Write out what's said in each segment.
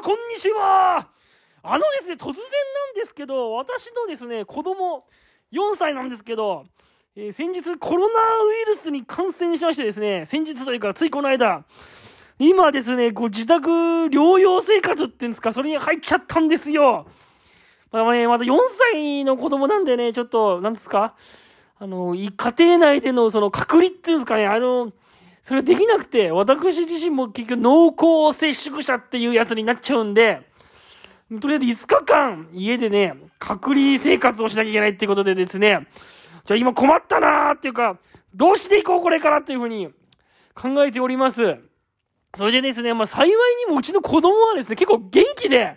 あ、こんにちは。あのですね、突然なんですけど、私のですね、子供、4歳なんですけど、えー、先日コロナウイルスに感染しましてですね、先日というか、ついこの間、今ですね、こう自宅療養生活っていうんですか、それに入っちゃったんですよ。まあね、まだ4歳の子供なんでね、ちょっと、なんですか、あの、家庭内でのその隔離っていうんですかね、あの、それできなくて、私自身も結局濃厚接触者っていうやつになっちゃうんで、とりあえず5日間家でね、隔離生活をしなきゃいけないってことでですね、じゃあ今困ったなーっていうか、どうしていこうこれからっていうふうに考えております。それでですね、まあ幸いにもうちの子供はですね、結構元気で、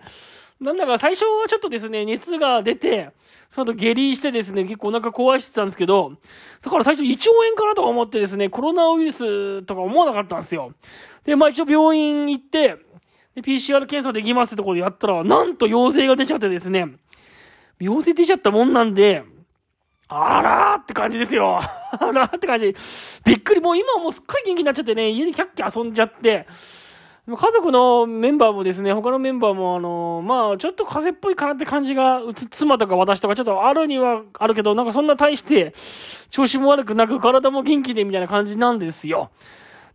なんだか最初はちょっとですね、熱が出て、その後下痢してですね、結構お腹壊してたんですけど、だから最初胃腸炎かなとか思ってですね、コロナウイルスとか思わなかったんですよ。で、まあ一応病院行って、PCR 検査できますってところでやったら、なんと陽性が出ちゃってですね、陽性出ちゃったもんなんで、あらーって感じですよ。あらーって感じ。びっくり。もう今はもうすっかり元気になっちゃってね、家でキャッキャ遊んじゃって、家族のメンバーもですね、他のメンバーもあの、まあ、ちょっと風邪っぽいかなって感じが、うつ、妻とか私とかちょっとあるにはあるけど、なんかそんな大して、調子も悪くなく体も元気でみたいな感じなんですよ。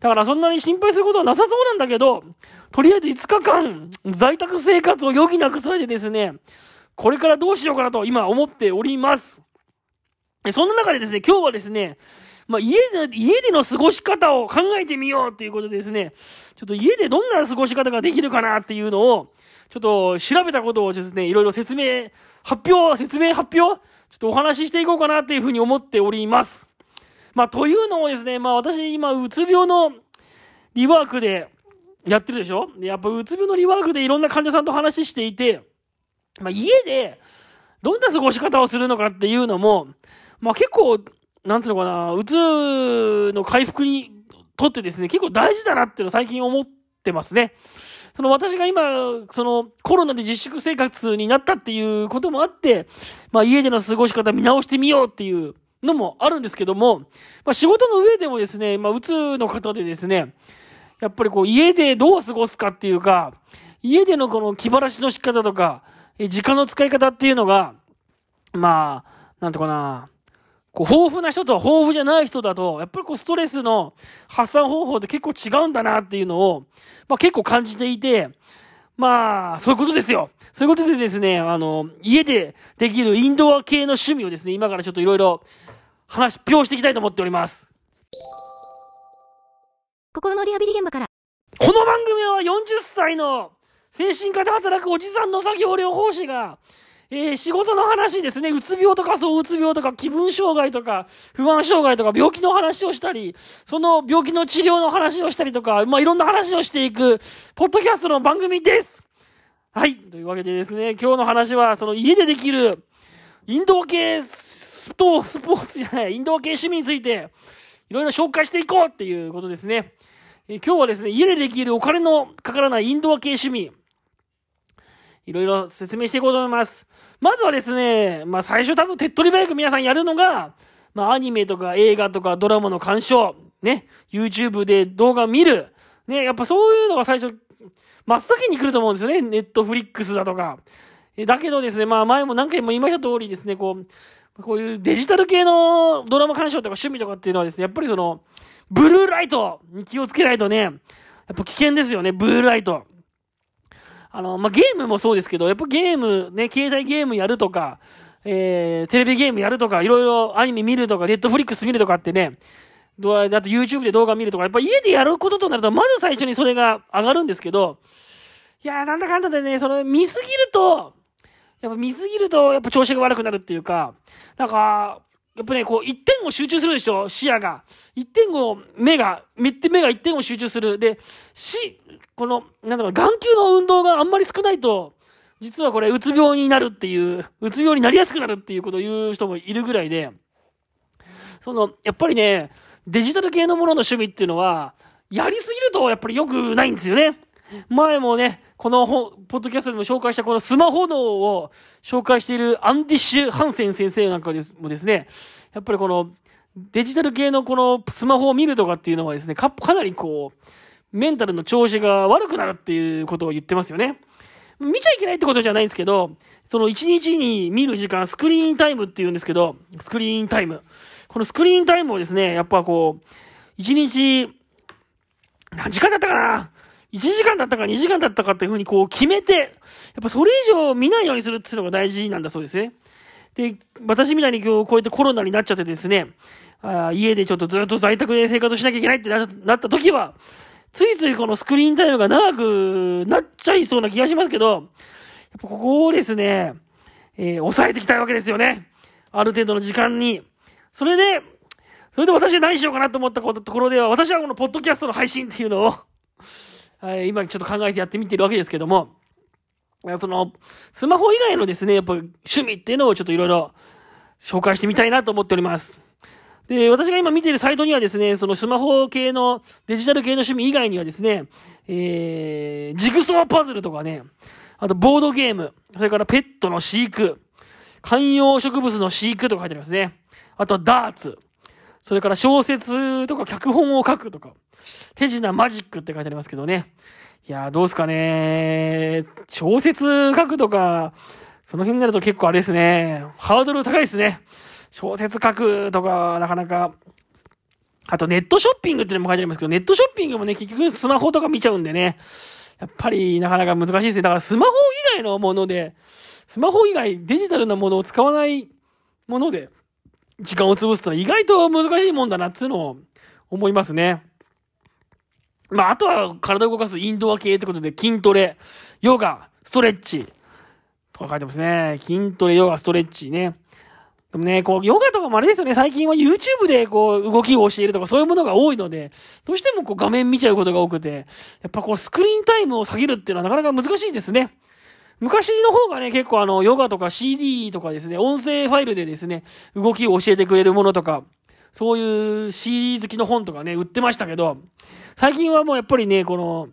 だからそんなに心配することはなさそうなんだけど、とりあえず5日間、在宅生活を余儀なくされてですね、これからどうしようかなと今思っております。そんな中でですね、今日はですね、まあ、家で、家での過ごし方を考えてみようっていうことでですね、ちょっと家でどんな過ごし方ができるかなっていうのを、ちょっと調べたことをですね、いろいろ説明、発表、説明発表ちょっとお話ししていこうかなっていうふうに思っております。まあ、というのもですね、まあ私今、うつ病のリワークでやってるでしょ？やっぱうつ病のリワークでいろんな患者さんと話していて、まあ家でどんな過ごし方をするのかっていうのも、まあ結構なんつうのかな、うつの回復にとってですね、結構大事だなっていうのを最近思ってますね。その私が今、そのコロナで自粛生活になったっていうこともあって、まあ家での過ごし方見直してみようっていうのもあるんですけども、まあ仕事の上でもですね、まあうつの方でですね、やっぱりこう家でどう過ごすかっていうか、家でのこの気晴らしの仕方とか、時間の使い方っていうのが、まあ、なんとかな、こう、豊富な人と豊富じゃない人だと、やっぱりこう、ストレスの発散方法って結構違うんだなっていうのを、まあ結構感じていて、まあ、そういうことですよ。そういうことでですね、あの、家でできるインドア系の趣味をですね、今からちょっといろいろ話、表していきたいと思っております。心のリハビリ現場から。この番組は40歳の精神科で働くおじさんの作業療法士が、えー、仕事の話ですね、うつ病とかそううつ病とか気分障害とか不安障害とか病気の話をしたり、その病気の治療の話をしたりとか、まあ、いろんな話をしていく、ポッドキャストの番組ですはい。というわけでですね、今日の話は、その家でできる、インド系スポーツじゃない、インド系趣味について、いろいろ紹介していこうっていうことですね。え、今日はですね、家でできるお金のかからないインドア系趣味、いろいろ説明していこうと思います。まずはですね、まあ最初多分手っ取り早く皆さんやるのが、まあアニメとか映画とかドラマの鑑賞、ね、YouTube で動画見る、ね、やっぱそういうのが最初、真っ先に来ると思うんですよね。ネットフリックスだとか。だけどですね、まあ前も何回も言いました通りですね、こう、こういうデジタル系のドラマ鑑賞とか趣味とかっていうのはですね、やっぱりその、ブルーライトに気をつけないとね、やっぱ危険ですよね、ブルーライト。あの、まあ、ゲームもそうですけど、やっぱゲーム、ね、携帯ゲームやるとか、えー、テレビゲームやるとか、いろいろアニメ見るとか、ネットフリックス見るとかってね、どうあと YouTube で動画見るとか、やっぱ家でやることとなると、まず最初にそれが上がるんですけど、いやー、なんだかんだでね、その、見すぎると、やっぱ見すぎると、やっぱ調子が悪くなるっていうか、なんか、やっぱね、こう、一点を集中するでしょ視野が。一点を、目が、目って目が一点を集中する。で、し、この、なんだろう、眼球の運動があんまり少ないと、実はこれ、うつ病になるっていう、うつ病になりやすくなるっていうことを言う人もいるぐらいで、その、やっぱりね、デジタル系のものの趣味っていうのは、やりすぎるとやっぱり良くないんですよね。前もね、この、ポッドキャストでも紹介したこのスマホ脳を紹介しているアンディッシュ・ハンセン先生なんかですもですね、やっぱりこのデジタル系のこのスマホを見るとかっていうのはですね、かなりこう、メンタルの調子が悪くなるっていうことを言ってますよね。見ちゃいけないってことじゃないんですけど、その1日に見る時間、スクリーンタイムって言うんですけど、スクリーンタイム。このスクリーンタイムをですね、やっぱこう、1日、何時間だったかな1時間だったか2時間だったかっていうふうにこう決めて、やっぱそれ以上見ないようにするっていうのが大事なんだそうですね。で、私みたいに今日こうやってコロナになっちゃってですね、あ家でちょっとずっと在宅で生活しなきゃいけないってなった時は、ついついこのスクリーンタイムが長くなっちゃいそうな気がしますけど、やっぱここをですね、えー、抑えていきたいわけですよね。ある程度の時間に。それで、それで私は何しようかなと思ったこところでは、私はこのポッドキャストの配信っていうのをはい、今ちょっと考えてやってみてるわけですけども、その、スマホ以外のですね、やっぱ趣味っていうのをちょっといろいろ紹介してみたいなと思っております。で、私が今見ているサイトにはですね、そのスマホ系のデジタル系の趣味以外にはですね、えー、ジグソーパズルとかね、あとボードゲーム、それからペットの飼育、観葉植物の飼育とか書いてありますね。あとダーツ、それから小説とか脚本を書くとか、手品マジックって書いてありますけどね。いやどうすかね。小説書くとか、その辺になると結構あれですね。ハードル高いですね。小説書くとか、なかなか。あとネットショッピングってのも書いてありますけど、ネットショッピングもね、結局スマホとか見ちゃうんでね。やっぱりなかなか難しいですね。だからスマホ以外のもので、スマホ以外デジタルなものを使わないもので、時間を潰すとのは意外と難しいもんだなっていうのを思いますね。まあ、あとは体を動かすインドア系ってことで筋トレ、ヨガ、ストレッチとか書いてますね。筋トレ、ヨガ、ストレッチね。でもね、こう、ヨガとかもあれですよね、最近は YouTube でこう、動きを教えるとかそういうものが多いので、どうしてもこう画面見ちゃうことが多くて、やっぱこうスクリーンタイムを下げるっていうのはなかなか難しいですね。昔の方がね、結構あの、ヨガとか CD とかですね、音声ファイルでですね、動きを教えてくれるものとか、そういう CD 好きの本とかね、売ってましたけど、最近はもうやっぱりね、この、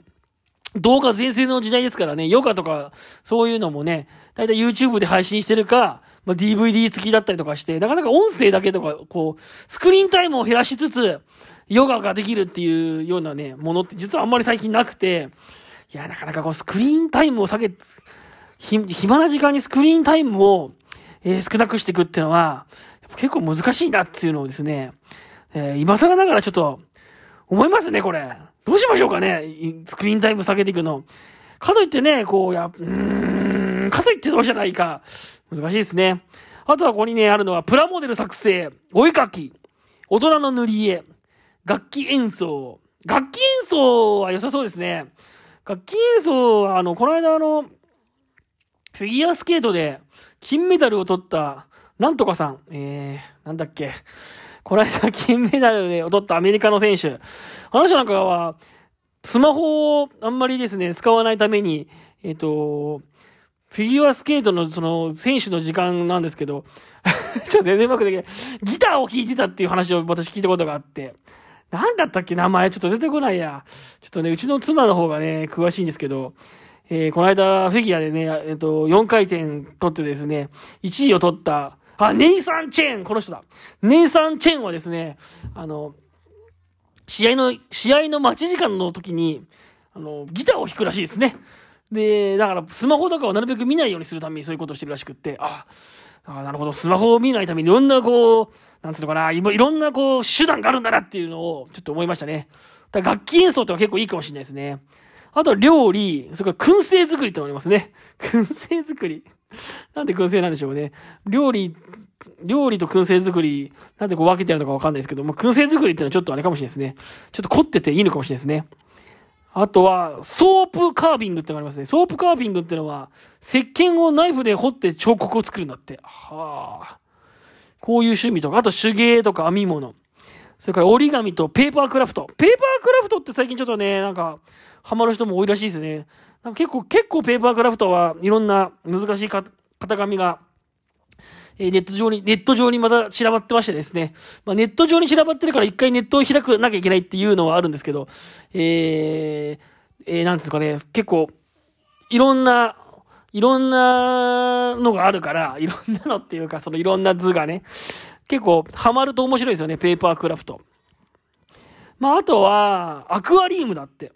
動画全盛の時代ですからね、ヨガとか、そういうのもね、だいたい YouTube で配信してるか、まあ、DVD 付きだったりとかして、なかなか音声だけとか、こう、スクリーンタイムを減らしつつ、ヨガができるっていうようなね、ものって実はあんまり最近なくて、いや、なかなかこのスクリーンタイムを下げ、ひ、暇な時間にスクリーンタイムを、えー、少なくしていくっていうのは、結構難しいなっていうのをですね、えー、今更ながらちょっと、思いますね、これ。どうしましょうかねスクリーンタイム下げていくの。かといってね、こう、や、うーん、かといってどうじゃないか。難しいですね。あとはここにね、あるのは、プラモデル作成、お絵かき、大人の塗り絵、楽器演奏。楽器演奏は良さそうですね。楽器演奏は、あの、この間あの、フィギュアスケートで金メダルを取った、なんとかさん、えー、なんだっけ。この間 金メダルで取ったアメリカの選手。あの人なんかは、スマホをあんまりですね、使わないために、えっ、と、フィギュアスケートのその選手の時間なんですけど、ちょっと全然うまくできない。ギターを弾いてたっていう話を私聞いたことがあって、なんだったっけ名前ちょっと出てこないや。ちょっとね、うちの妻の方がね、詳しいんですけど、えー、この間フィギュアでね、えっ、と、4回転取ってですね、1位を取った、あ、ネイサン・チェーンこの人だ。ネイサン・チェーンはですね、あの、試合の、試合の待ち時間の時に、あの、ギターを弾くらしいですね。で、だから、スマホとかをなるべく見ないようにするためにそういうことをしてるらしくって、あ、あなるほど、スマホを見ないためにいろんなこう、なんつうのかな、いろんなこう、手段があるんだなっていうのをちょっと思いましたね。だ楽器演奏って結構いいかもしれないですね。あとは料理、それから燻製作りってのがありますね。燻製作り。なんで燻製なんでしょうね。料理、料理と燻製作り、なんでこう分けてるのかわかんないですけど、まあ、燻製作りっていうのはちょっとあれかもしれないですね。ちょっと凝ってていいのかもしれないですね。あとは、ソープカービングってのがありますね。ソープカービングってのは、石鹸をナイフで掘って彫刻を作るんだって。はあ。こういう趣味とか、あと手芸とか編み物。それから折り紙とペーパークラフト。ペーパークラフトって最近ちょっとね、なんか、ハマる人も多いらしいですね。なんか結構、結構ペーパークラフトはいろんな難しい型紙が、えー、ネット上に、ネット上にまた散らばってましてですね。まあ、ネット上に散らばってるから一回ネットを開くなきゃいけないっていうのはあるんですけど、えー、えー、なんですかね、結構、いろんな、いろんなのがあるから、いろんなのっていうか、そのいろんな図がね、結構ハマると面白いですよね、ペーパークラフト。まあ、あとは、アクアリウムだって。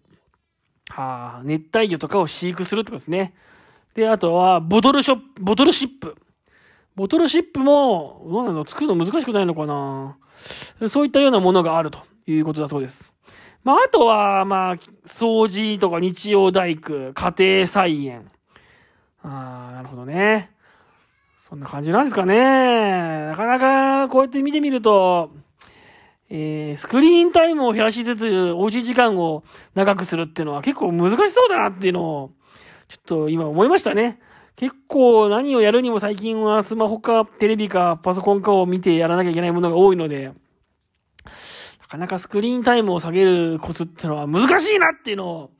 はあ、熱帯魚とかを飼育するってことですね。で、あとは、ボトルショップ、ボトルシップ。ボトルシップも、どうなの作るの難しくないのかなそういったようなものがあるということだそうです。まあ、あとは、まあ、掃除とか日曜大工、家庭菜園。ああ、なるほどね。そんな感じなんですかね。なかなかこうやって見てみると、えー、スクリーンタイムを減らしつつ、おうち時間を長くするっていうのは結構難しそうだなっていうのを、ちょっと今思いましたね。結構何をやるにも最近はスマホかテレビかパソコンかを見てやらなきゃいけないものが多いので、なかなかスクリーンタイムを下げるコツってのは難しいなっていうのを、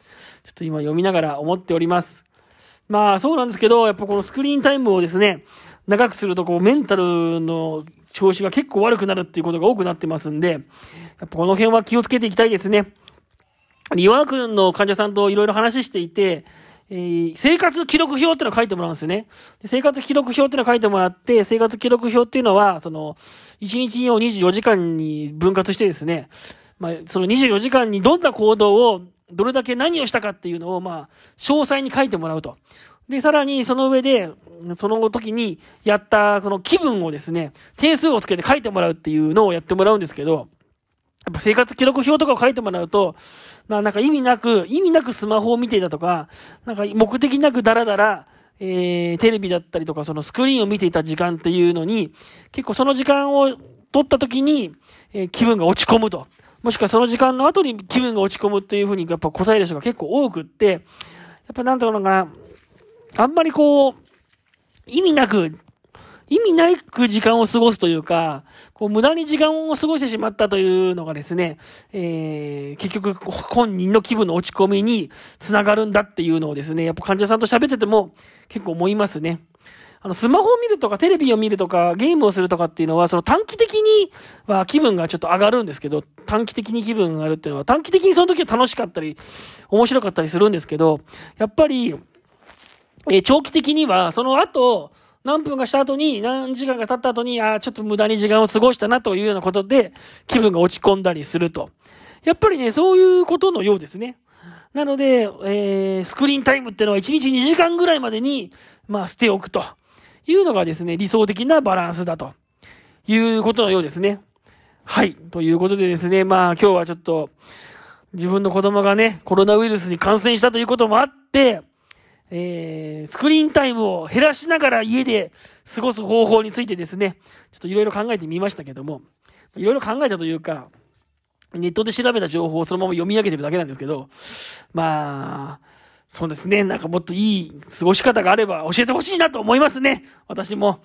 ちょっと今読みながら思っております。まあそうなんですけど、やっぱこのスクリーンタイムをですね、長くするとこうメンタルの調子が結構悪くなるっていうことが多くなってますんで、やっぱこの辺は気をつけていきたいですね。リワークの患者さんといろいろ話していて、えー、生活記録表ってのを書いてもらうんですよね。生活記録表ってのを書いてもらって、生活記録表っていうのは、その、1日を24時間に分割してですね、まあ、その24時間にどんな行動を、どれだけ何をしたかっていうのを、まあ、詳細に書いてもらうと。で、さらにその上で、その時にやったその気分をですね、点数をつけて書いてもらうっていうのをやってもらうんですけど、やっぱ生活記録表とかを書いてもらうと、まあなんか意味なく、意味なくスマホを見ていたとか、なんか目的なくダラダラ、えー、テレビだったりとか、そのスクリーンを見ていた時間っていうのに、結構その時間を取った時に、えー、気分が落ち込むと。もしくはその時間の後に気分が落ち込むっていうふうにやっぱ答える人が結構多くって、やっぱなんだろうな、あんまりこう、意味なく意味なく時間を過ごすというか、こう無駄に時間を過ごしてしまったというのがですね、えー、結局本人の気分の落ち込みにつながるんだっていうのをですね、やっぱ患者さんと喋ってても結構思いますね。あの、スマホを見るとか、テレビを見るとか、ゲームをするとかっていうのは、その短期的には気分がちょっと上がるんですけど、短期的に気分が上がるっていうのは、短期的にその時は楽しかったり、面白かったりするんですけど、やっぱり、え長期的には、その後、何分かした後に、何時間か経った後に、ああ、ちょっと無駄に時間を過ごしたなというようなことで、気分が落ち込んだりすると。やっぱりね、そういうことのようですね。なので、えー、スクリーンタイムってのは1日2時間ぐらいまでに、まあ、捨ておくというのがですね、理想的なバランスだということのようですね。はい。ということでですね、まあ、今日はちょっと、自分の子供がね、コロナウイルスに感染したということもあって、えー、スクリーンタイムを減らしながら家で過ごす方法についてですね、ちょっといろいろ考えてみましたけども、いろいろ考えたというか、ネットで調べた情報をそのまま読み上げてるだけなんですけど、まあ、そうですね、なんかもっといい過ごし方があれば教えてほしいなと思いますね、私も。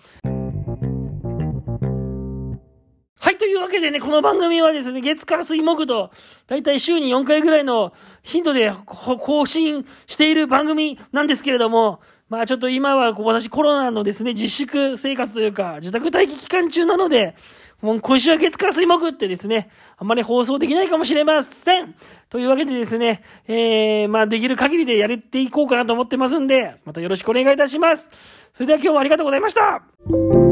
はい、というわけでね、この番組はですね、月火水木と、だいたい週に4回ぐらいの頻度で更新している番組なんですけれども、まあちょっと今は私コロナのですね、自粛生活というか、自宅待機期間中なので、もう今週は月火水木ってですね、あんまり放送できないかもしれません。というわけでですね、えー、まあできる限りでやれていこうかなと思ってますんで、またよろしくお願いいたします。それでは今日もありがとうございました。